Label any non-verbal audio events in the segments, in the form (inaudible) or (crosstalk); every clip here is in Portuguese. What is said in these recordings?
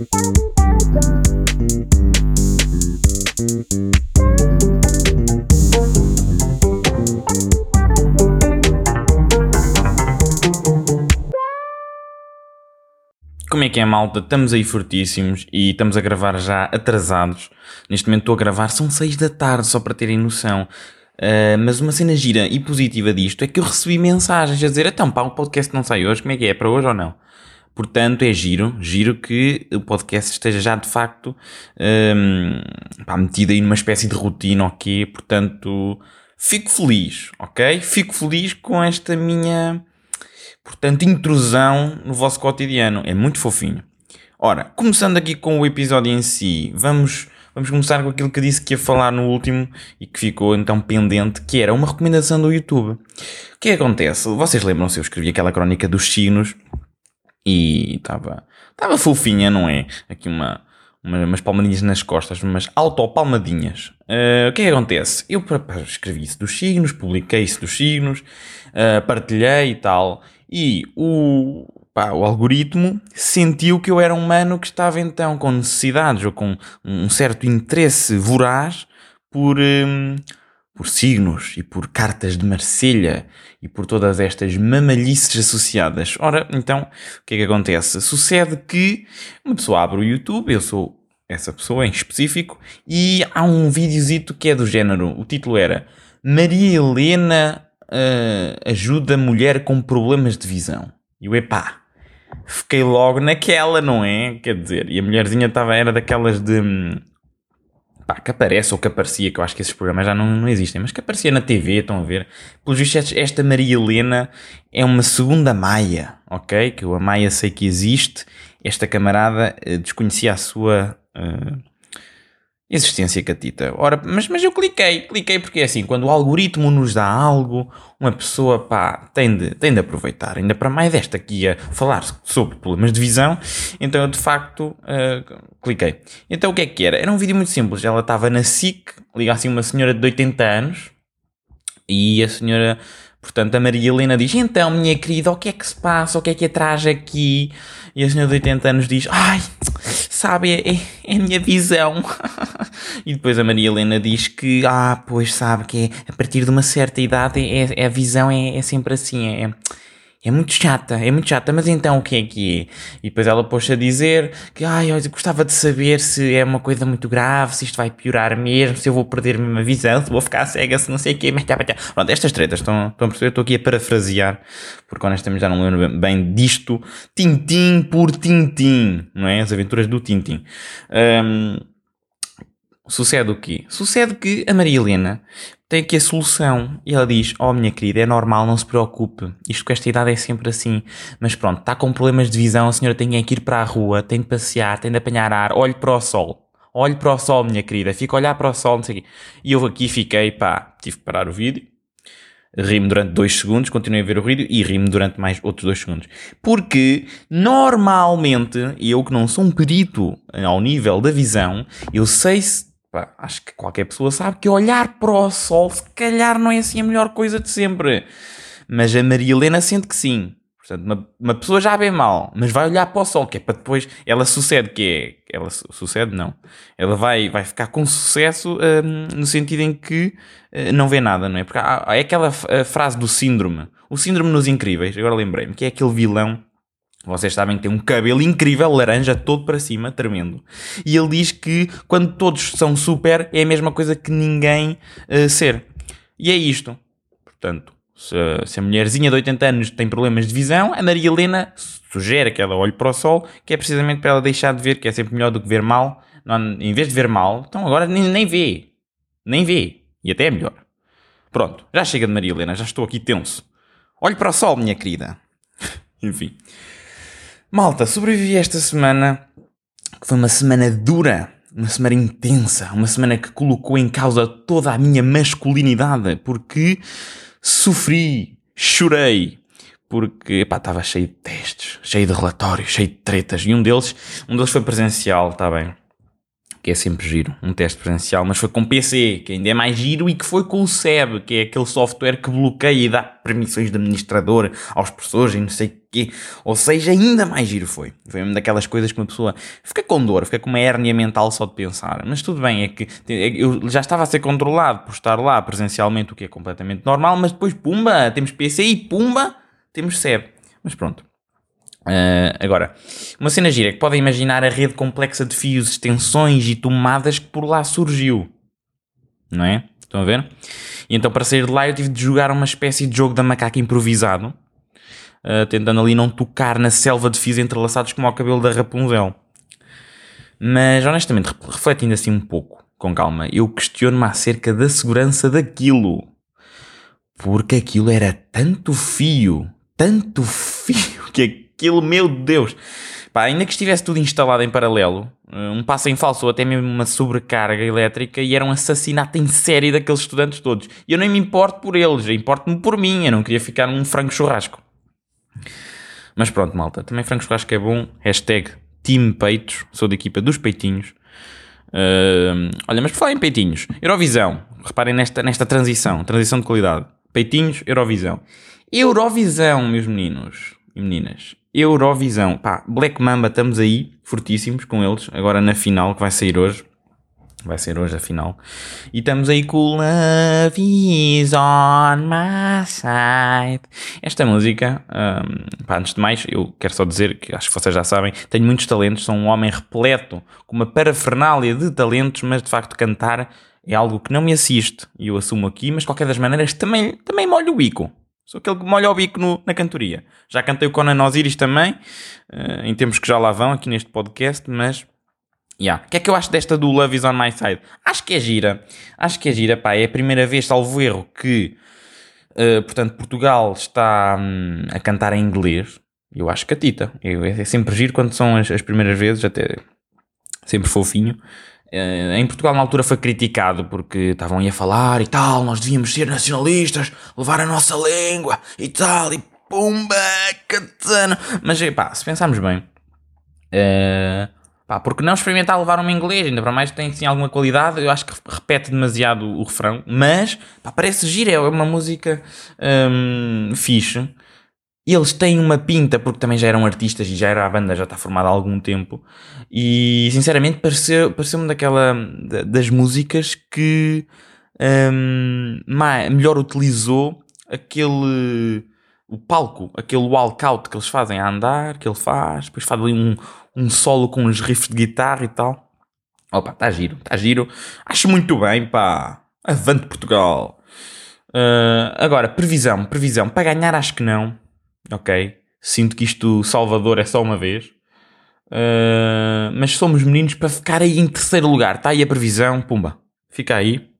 Como é que é, malta? Estamos aí fortíssimos e estamos a gravar já atrasados. Neste momento estou a gravar, são 6 da tarde, só para terem noção. Uh, mas uma cena gira e positiva disto é que eu recebi mensagens a dizer: então, pá, o podcast não sai hoje, como é que é? É para hoje ou não? Portanto, é giro, giro que o podcast esteja já de facto um, pá, metido aí numa espécie de rotina, ok? Portanto, fico feliz, ok? Fico feliz com esta minha Portanto, intrusão no vosso cotidiano. É muito fofinho. Ora, começando aqui com o episódio em si, vamos, vamos começar com aquilo que disse que ia falar no último e que ficou então pendente, que era uma recomendação do YouTube. O que é acontece? Vocês lembram-se, eu escrevi aquela crónica dos signos e estava estava fofinha, não é? Aqui uma, uma, umas palmadinhas nas costas, umas autopalmadinhas. Uh, o que é que acontece? Eu escrevi isso dos signos, publiquei isso dos signos, uh, partilhei e tal, e o, pá, o algoritmo sentiu que eu era um humano que estava então com necessidades ou com um certo interesse voraz por, um, por signos e por cartas de Marselha e por todas estas mamalhices associadas. Ora, então, o que é que acontece? Sucede que uma pessoa abre o YouTube, eu sou essa pessoa em específico, e há um videozito que é do género, o título era Maria Helena uh, ajuda mulher com problemas de visão. E eu, epá, fiquei logo naquela, não é? Quer dizer, e a mulherzinha estava, era daquelas de. Pá, que aparece ou que aparecia, que eu acho que esses programas já não, não existem, mas que aparecia na TV, estão a ver? Pelos vistos, esta Maria Helena é uma segunda Maia, ok? Que eu a Maia sei que existe. Esta camarada uh, desconhecia a sua. Uh, existência catita. Ora, mas, mas eu cliquei, cliquei porque é assim, quando o algoritmo nos dá algo, uma pessoa, pá, tem de, tem de aproveitar. Ainda para mais desta aqui a falar sobre problemas de visão, então eu de facto uh, cliquei. Então o que é que era? Era um vídeo muito simples. Ela estava na SIC, liga assim uma senhora de 80 anos, e a senhora Portanto, a Maria Helena diz: Então, minha querida, o que é que se passa? O que é que atrás aqui? E a senhora de 80 anos diz: Ai, sabe, é, é, é a minha visão. (laughs) e depois a Maria Helena diz que, ah, pois sabe, que é, a partir de uma certa idade é, é a visão é, é sempre assim, é, é muito chata, é muito chata, mas então o que é que é? E depois ela pôs a dizer que, ai, eu gostava de saber se é uma coisa muito grave, se isto vai piorar mesmo, se eu vou perder a minha visão, se vou ficar cega, se não sei o quê, tá, tá. Pronto, estas tretas, estão, estão a perceber? Estou aqui a parafrasear, porque honestamente já não lembro bem disto, tintim por tintim, não é? As aventuras do tintim. Um, sucede o quê? Sucede que a Maria Helena tem aqui a solução. E ela diz: Oh, minha querida, é normal, não se preocupe. Isto com esta idade é sempre assim. Mas pronto, está com problemas de visão, a senhora tem que ir para a rua, tem de passear, tem de apanhar ar, olhe para o sol. Olhe para o sol, minha querida, fica a olhar para o sol, não sei o quê. E eu aqui fiquei, pá, tive que parar o vídeo. Rimo durante dois segundos, continuei a ver o vídeo e rimo durante mais outros dois segundos. Porque, normalmente, eu que não sou um perito ao nível da visão, eu sei se Pá, acho que qualquer pessoa sabe que olhar para o sol se calhar não é assim a melhor coisa de sempre. Mas a Maria Helena sente que sim. Portanto, uma, uma pessoa já vê mal, mas vai olhar para o sol, que é para depois. Ela sucede, que é. Ela sucede, não. Ela vai, vai ficar com sucesso hum, no sentido em que uh, não vê nada, não é? Porque há, é aquela frase do síndrome. O síndrome nos incríveis, agora lembrei-me, que é aquele vilão vocês sabem que tem um cabelo incrível, laranja, todo para cima, tremendo. E ele diz que quando todos são super, é a mesma coisa que ninguém uh, ser. E é isto. Portanto, se, se, a mulherzinha de 80 anos tem problemas de visão, a Maria Helena sugere que ela olhe para o sol, que é precisamente para ela deixar de ver, que é sempre melhor do que ver mal. Não, em vez de ver mal, então agora nem, nem vê. Nem vê. E até é melhor. Pronto, já chega de Maria Helena, já estou aqui tenso. Olhe para o sol, minha querida. (laughs) Enfim. Malta, sobrevivi esta semana, que foi uma semana dura, uma semana intensa, uma semana que colocou em causa toda a minha masculinidade, porque sofri, chorei, porque estava cheio de testes, cheio de relatórios, cheio de tretas, e um deles, um deles foi presencial, está bem. Que é sempre giro, um teste presencial, mas foi com PC, que ainda é mais giro, e que foi com o SEB, que é aquele software que bloqueia e dá permissões de administrador aos professores e não sei o quê. Ou seja, ainda mais giro foi. Foi uma daquelas coisas que uma pessoa fica com dor, fica com uma hérnia mental só de pensar. Mas tudo bem, é que é eu já estava a ser controlado por estar lá presencialmente, o que é completamente normal, mas depois, pumba, temos PC e pumba, temos SEB. Mas pronto, Uh, agora, uma cena gira é que podem imaginar a rede complexa de fios, extensões e tomadas que por lá surgiu. Não é? Estão a ver? E então, para sair de lá, eu tive de jogar uma espécie de jogo da macaca improvisado, uh, tentando ali não tocar na selva de fios entrelaçados como ao cabelo da Rapunzel. Mas, honestamente, refletindo assim um pouco, com calma, eu questiono-me acerca da segurança daquilo. Porque aquilo era tanto fio, tanto (laughs) fio, que aquilo, meu Deus. Pá, ainda que estivesse tudo instalado em paralelo, eh, um passo em falso ou até mesmo uma sobrecarga elétrica e era um assassinato em série daqueles estudantes todos. E eu nem me importo por eles, importo-me por mim, eu não queria ficar num frango churrasco. Mas pronto, malta, também frango churrasco é bom. Hashtag Team Peitos, sou da equipa dos peitinhos. Uh, olha, mas por falar em peitinhos, Eurovisão, reparem nesta, nesta transição, transição de qualidade. Peitinhos, Eurovisão. Eurovisão, meus meninos e meninas. Eurovisão. Pá, Black Mamba, estamos aí, fortíssimos com eles, agora na final, que vai sair hoje. Vai ser hoje a final. E estamos aí com Love is on my side. Esta música, um, pá, antes de mais, eu quero só dizer que acho que vocês já sabem, tenho muitos talentos, sou um homem repleto, com uma parafernália de talentos, mas de facto cantar é algo que não me assiste. E eu assumo aqui, mas de qualquer das maneiras também, também molho o bico. Sou aquele que molha o bico no, na cantoria. Já cantei o Conan Osiris também, uh, em tempos que já lá vão aqui neste podcast, mas. Yeah. O que é que eu acho desta do Love is on my side? Acho que é gira. Acho que é gira, pá. É a primeira vez, salvo erro, que. Uh, portanto, Portugal está um, a cantar em inglês. Eu acho que a Tita. Eu, é sempre giro quando são as, as primeiras vezes, até sempre fofinho. Uh, em Portugal na altura foi criticado porque estavam aí a falar e tal, nós devíamos ser nacionalistas, levar a nossa língua e tal, e pumba, katana. Mas pá, se pensarmos bem, uh, pá, porque não experimentar levar um inglês, ainda para mais tem sim alguma qualidade, eu acho que repete demasiado o refrão, mas pá, parece giro, é uma música um, fixe eles têm uma pinta, porque também já eram artistas e já era a banda, já está formada há algum tempo. E sinceramente pareceu-me pareceu daquela das músicas que um, melhor utilizou aquele o palco, aquele walkout que eles fazem a andar, que ele faz, depois faz ali um, um solo com uns riffs de guitarra e tal. Opa, está giro, está giro. Acho muito bem, pá. Avante Portugal. Uh, agora, previsão, previsão. Para ganhar acho que não ok? Sinto que isto Salvador é só uma vez. Uh, mas somos meninos para ficar aí em terceiro lugar. Está aí a previsão, pumba, fica aí.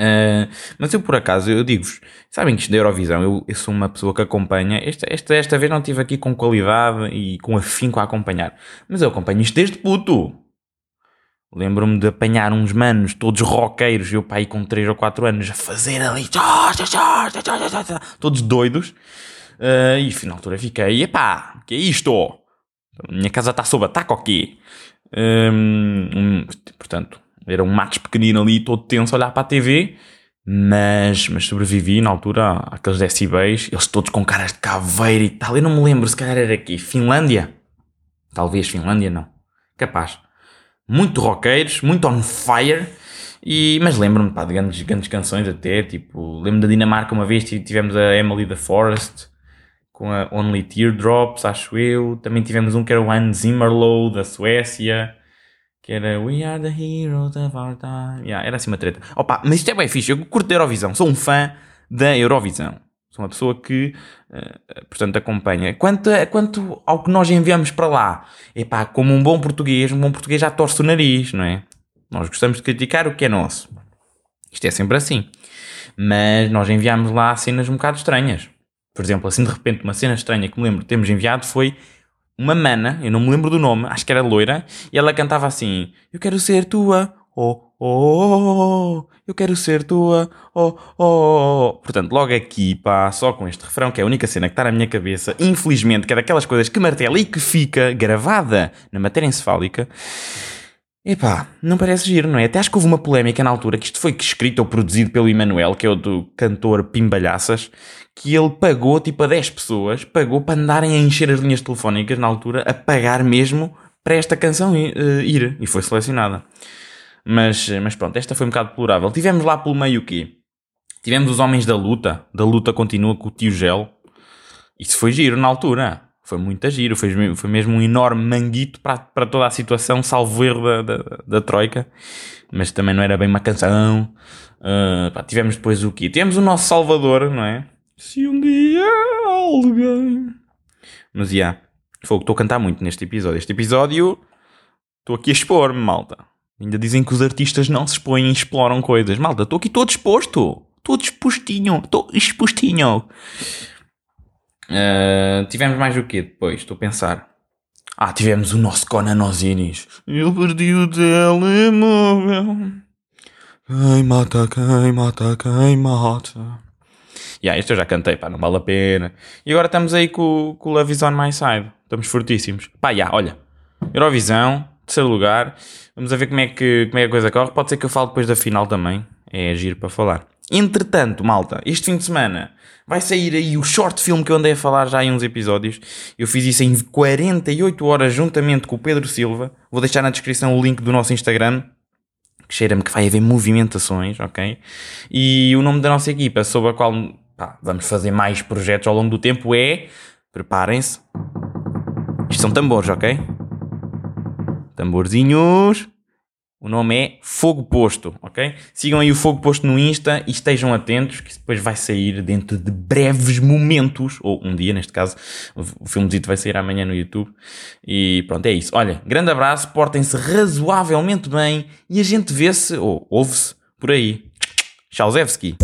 Uh, mas eu por acaso, eu digo-vos, sabem que isto da Eurovisão, eu, eu, sou uma pessoa que acompanha. Esta, esta, esta vez não estive aqui com qualidade e com afinco a acompanhar. Mas eu acompanho isto desde puto. Lembro-me de apanhar uns manos todos roqueiros, eu pai com 3 ou 4 anos, a fazer ali, todos doidos. Uh, e na altura fiquei, epá, que é isto? Minha casa está sob ataque ou quê? Um, portanto, era um matos pequenino ali, todo tenso a olhar para a TV, mas, mas sobrevivi na altura àqueles decibéis, eles todos com caras de caveira e tal. Eu não me lembro se calhar era aqui, Finlândia? Talvez Finlândia, não. Capaz. Muito roqueiros, muito on fire. E, mas lembro-me de grandes, grandes canções até, tipo, lembro da Dinamarca uma vez tivemos a Emily the Forest, com a Only Teardrops, acho eu. Também tivemos um que era o Hans Zimmerlow, da Suécia, que era We Are the Heroes of Our Time. Yeah, era assim uma treta. Opa, mas isto é bem fixe, eu curto da Eurovisão, sou um fã da Eurovisão. Sou uma pessoa que, uh, portanto, acompanha. Quanto, quanto ao que nós enviamos para lá, epá, como um bom português, um bom português já torce o nariz, não é? Nós gostamos de criticar o que é nosso. Isto é sempre assim. Mas nós enviamos lá cenas um bocado estranhas. Por exemplo, assim de repente, uma cena estranha que me lembro de termos enviado foi uma mana, eu não me lembro do nome, acho que era loira, e ela cantava assim: Eu quero ser tua, oh, oh, oh, oh eu quero ser tua, oh, oh, oh. Portanto, logo aqui, pá, só com este refrão, que é a única cena que está na minha cabeça, infelizmente, que é daquelas coisas que martela e que fica gravada na matéria encefálica. Epá, não parece giro, não é? Até acho que houve uma polémica na altura que isto foi escrito ou produzido pelo Emanuel, que é o do cantor Pimbalhaças, que ele pagou tipo a 10 pessoas, pagou para andarem a encher as linhas telefónicas na altura, a pagar mesmo para esta canção uh, ir. E foi selecionada. Mas, mas pronto, esta foi um bocado deplorável. Tivemos lá pelo meio o quê? Tivemos os Homens da Luta. Da Luta continua com o tio Gel. Isso foi giro na altura. Foi muito giro. Foi, foi mesmo um enorme manguito para, para toda a situação, salvo erro da, da, da Troika. Mas também não era bem uma canção. Uh, pá, tivemos depois o quê? Tivemos o nosso Salvador, não é? Se um dia alguém. Mas já. Yeah, estou a cantar muito neste episódio. Este episódio. Estou aqui a expor-me, malta. Ainda dizem que os artistas não se expõem e exploram coisas. Malta, estou aqui todo exposto. Estou dispostinho. Estou expostinho. Uh, tivemos mais o quê depois? Estou a pensar. Ah, tivemos o nosso Conan Osiris. Eu perdi o telemóvel. Quem mata, quem mata, quem mata. Yeah, este eu já cantei, pá, não vale a pena. E agora estamos aí com, com o Love is on my side. Estamos fortíssimos. Pá, yeah, olha. Eurovisão, terceiro lugar. Vamos a ver como é, que, como é que a coisa corre. Pode ser que eu fale depois da final também. É agir para falar. Entretanto, malta, este fim de semana vai sair aí o short film que eu andei a falar já em uns episódios. Eu fiz isso em 48 horas juntamente com o Pedro Silva. Vou deixar na descrição o link do nosso Instagram. Que cheira-me que vai haver movimentações, ok? E o nome da nossa equipa, sobre a qual pá, vamos fazer mais projetos ao longo do tempo, é. Preparem-se. Isto são tambores, ok? Tamborzinhos. O nome é Fogo Posto, ok? Sigam aí o Fogo Posto no Insta e estejam atentos que depois vai sair dentro de breves momentos, ou um dia neste caso, o filmezito vai sair amanhã no YouTube. E pronto, é isso. Olha, grande abraço, portem-se razoavelmente bem e a gente vê-se, ou ouve-se, por aí. Tchauzevski.